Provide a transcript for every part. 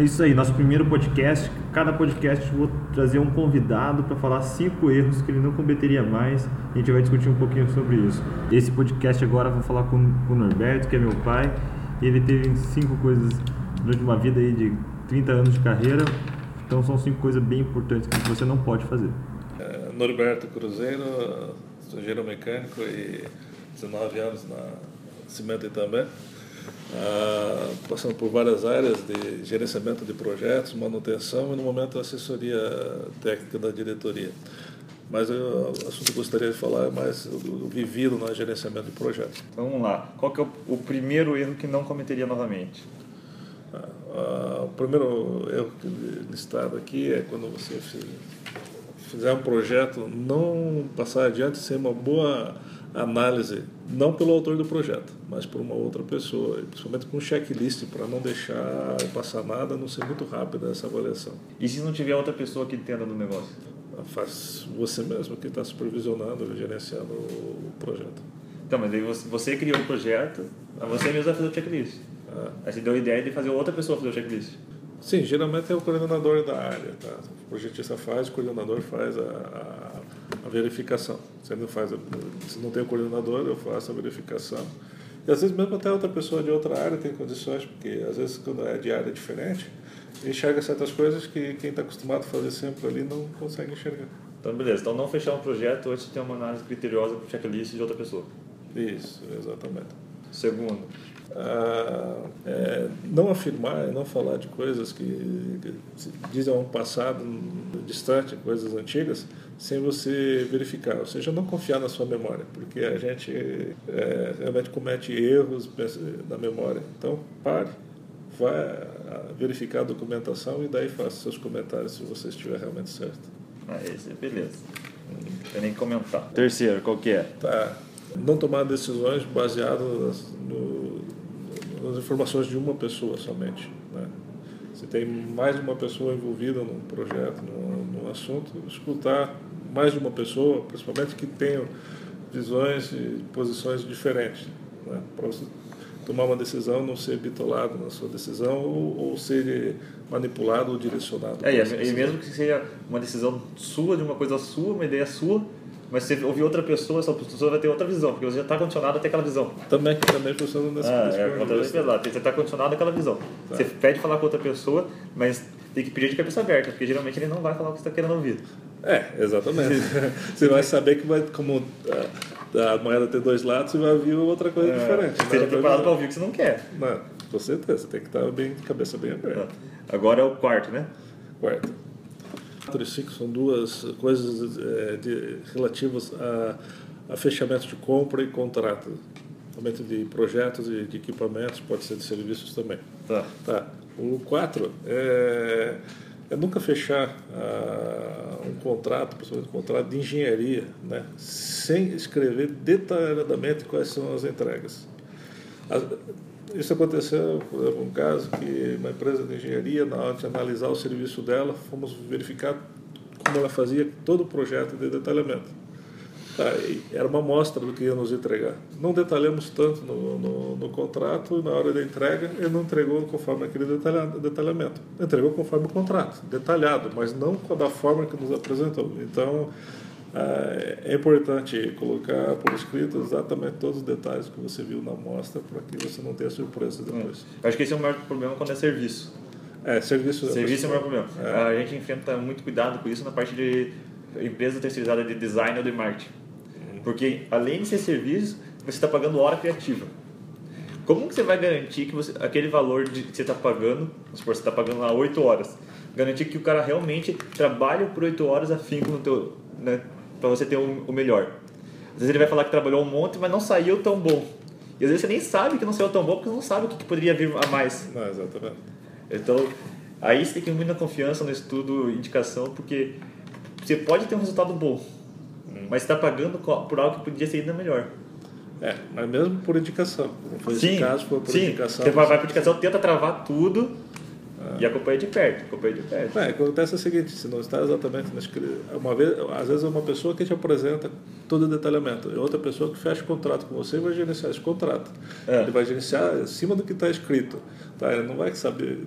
É isso aí, nosso primeiro podcast. Cada podcast vou trazer um convidado para falar cinco erros que ele não cometeria mais. A gente vai discutir um pouquinho sobre isso. Esse podcast agora vou falar com, com o Norberto, que é meu pai. Ele teve cinco coisas durante uma vida aí de 30 anos de carreira. Então são cinco coisas bem importantes que você não pode fazer. É, Norberto Cruzeiro, engenheiro mecânico e 19 anos na Cimento também. Ah, passando por várias áreas de gerenciamento de projetos, manutenção e no momento assessoria técnica da diretoria. Mas eu, o assunto que eu gostaria de falar é mais do, vivido no gerenciamento de projetos. Então, vamos lá. Qual que é o, o primeiro erro que não cometeria novamente? Ah, ah, o primeiro erro listado aqui é quando você fizer um projeto, não passar adiante sem uma boa análise, não pelo autor do projeto, mas por uma outra pessoa, principalmente com um checklist para não deixar passar nada, não ser muito rápida essa avaliação. E se não tiver outra pessoa que entenda do negócio? Faz você mesmo que está supervisionando, gerenciando o projeto. Então, mas aí você, você criou o projeto, você mesmo vai fazer o checklist. Ah. Aí você deu a ideia de fazer outra pessoa fazer o checklist. Sim, geralmente é o coordenador da área. Tá? O projetista faz, o coordenador faz a, a verificação. Você não faz, se não tem o coordenador, eu faço a verificação. E às vezes mesmo até outra pessoa de outra área tem condições, porque às vezes quando é de área diferente, enxerga certas coisas que quem está acostumado a fazer sempre ali não consegue enxergar. Então, beleza. Então, não fechar um projeto antes de ter uma análise criteriosa com checklist de outra pessoa. Isso, exatamente. Segundo, ah, é, não afirmar e não falar de coisas que, que dizem um passado distante, coisas antigas, sem você verificar, ou seja, não confiar na sua memória, porque a gente é, realmente comete erros na memória. Então, pare, vá verificar a documentação e daí faça seus comentários se você estiver realmente certo. Ah, esse é beleza. Não tem nem comentar. Terceiro, qual que é? Tá. Não tomar decisões baseadas no, nas informações de uma pessoa somente. Né? Se tem mais uma pessoa envolvida num projeto, num, num assunto, escutar mais de uma pessoa, principalmente que tenham visões e posições diferentes, né? para você tomar uma decisão, não ser bitolado na sua decisão ou, ou ser manipulado ou direcionado. É, e mesmo que seja uma decisão sua, de uma coisa sua, uma ideia sua, mas se ouvir outra pessoa, essa pessoa vai ter outra visão, porque você já está condicionado a ter aquela visão. Também, também funciona nessa ah, é, pesado. Você está condicionado àquela visão. Tá. Você pede falar com outra pessoa, mas tem que pedir de cabeça aberta, porque geralmente ele não vai falar o que você está querendo ouvir. É, exatamente. você vai saber que vai, como a, a, moeda ter dois lados, você vai ouvir outra coisa é, diferente. Seja preparado para ouvir o que você não quer. Não, com certeza. Você tem que estar bem, cabeça bem aberta. Tá. Agora é o quarto, né? Quarto. 4 e 5 são duas coisas é, de, relativas a, a fechamento de compra e contrato. Aumento de projetos e de equipamentos, pode ser de serviços também. Tá. tá. O 4 é, é nunca fechar uh, um contrato, principalmente um contrato de engenharia, né, sem escrever detalhadamente quais são as entregas. As, isso aconteceu, por exemplo, um caso que uma empresa de engenharia, na hora de analisar o serviço dela, fomos verificar como ela fazia todo o projeto de detalhamento. Tá, era uma amostra do que ia nos entregar. Não detalhamos tanto no, no, no contrato na hora da entrega ele não entregou conforme aquele detalha, detalhamento. Entregou conforme o contrato, detalhado, mas não da forma que nos apresentou. Então, é, é importante colocar por escrito exatamente todos os detalhes que você viu na amostra para que você não tenha surpresa depois. É. Acho que esse é o maior problema quando é serviço. É, serviço. É serviço é o maior problema. É. A gente enfrenta muito cuidado com isso na parte de empresa terceirizada de design ou de marketing. Uhum. Porque além de ser serviço, você está pagando hora criativa. Como que você vai garantir que você, aquele valor de, que você está pagando, vamos supor, você está pagando lá 8 horas, garantir que o cara realmente trabalhe por 8 horas afinco no teu, né, para você ter o, o melhor. Às vezes ele vai falar que trabalhou um monte, mas não saiu tão bom. E às vezes você nem sabe que não saiu tão bom porque você não sabe o que, que poderia vir a mais. Não, exatamente. Então, aí você tem que ter muita confiança no estudo, indicação, porque você pode ter um resultado bom, hum. mas você está pagando por algo que podia ser ainda melhor. É, mas mesmo por indicação. foi sim, esse caso, foi por sim. indicação. Você vai por indicação, tenta travar tudo, E acompanha de perto, acompanha de perto. É, acontece o seguinte, se não está exatamente na escrita, uma vez, às vezes é uma pessoa que te apresenta todo o detalhamento, e outra pessoa que fecha o contrato com você e vai gerenciar esse contrato. É. Ele vai gerenciar em cima do que está escrito. Tá? Ele não vai saber,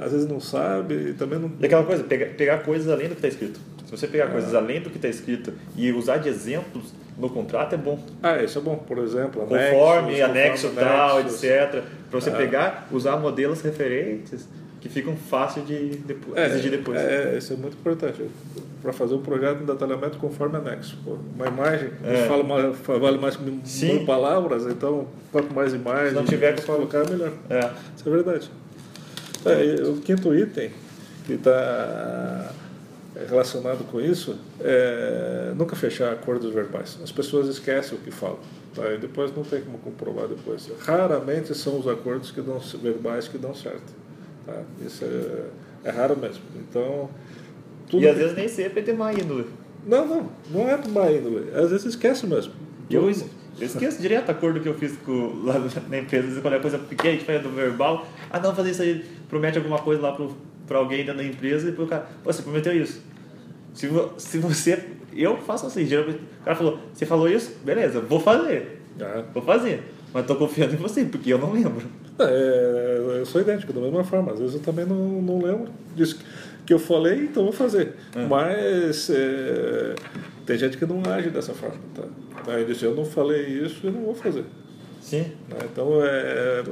às vezes não sabe e também não... E aquela coisa, pegar, pegar coisas além do que está escrito. Se você pegar É. coisas além do que está escrito e usar de exemplos no contrato, é bom. Ah, isso é bom, por exemplo, Conforme, anexos, anexo conforme tal, anexos. etc. Para você É. pegar, usar modelos referentes que ficam fáceis de depo- É, exigir depois. É, isso é muito importante. Para fazer um projeto de detalhamento conforme anexo. Pô, Uma imagem É. fala mais, vale mais que mil palavras, então quanto mais imagens Se não tiver que colocar, melhor. É. Isso é verdade. É, o quinto item que está relacionado com isso é nunca fechar acordos verbais. As pessoas esquecem o que falam. Tá? E depois não tem como comprovar depois. Raramente são os acordos que dão, verbais que dão certo. Tá? Isso é, é raro mesmo. Então, tudo E às que- vezes nem sempre é de má índole. Não, não. Não é má índole. Às vezes esquece mesmo. Eu, es- eu esqueço direto o acordo que eu fiz com, lá na empresa. Às vezes, quando é coisa pequena, a gente faz do verbal. Ah, não, fazer isso aí, promete alguma coisa lá para alguém dentro da empresa e o cara, "Pô, você prometeu isso. Se, vo- se você. Eu faço assim, geralmente. O cara falou, você falou isso? Beleza, vou fazer. Ah, Vou fazer. Mas tô confiando em você, porque eu não lembro. É, eu sou idêntico, da mesma forma. Às vezes eu também não, não lembro disso que eu falei, então vou fazer. Mas é, tem gente que não age dessa forma. Tá? Aí diz, eu não falei isso e não vou fazer. Sim. né? Então, é,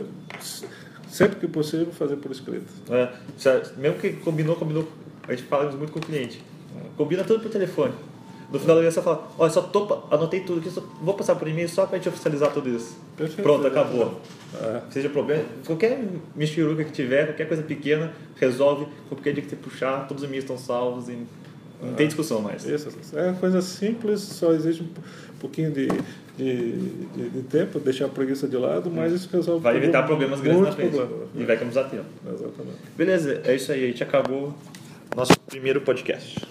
sempre que possível, fazer por escrito. É, mesmo que combinou, combinou. A gente fala isso muito com o cliente. Combina tudo por telefone. No final da ligação fala, olha, só tô, anotei tudo aqui, só, vou passar por e-mail só pra gente oficializar tudo isso. Perfeito. Pronto, acabou. É. Seja problema, qualquer misturuca que tiver, qualquer coisa pequena, resolve. Qualquer dia que você puxar, todos os e-mails estão salvos e não tem discussão mais. Isso, é uma coisa simples, só exige um pouquinho de, de, de, de tempo, deixar a preguiça de lado, mas isso resolve Vai evitar problemas grandes na frente. problemas. E vai economizar tempo. Exatamente. Beleza, é isso aí. A gente acabou nosso primeiro podcast.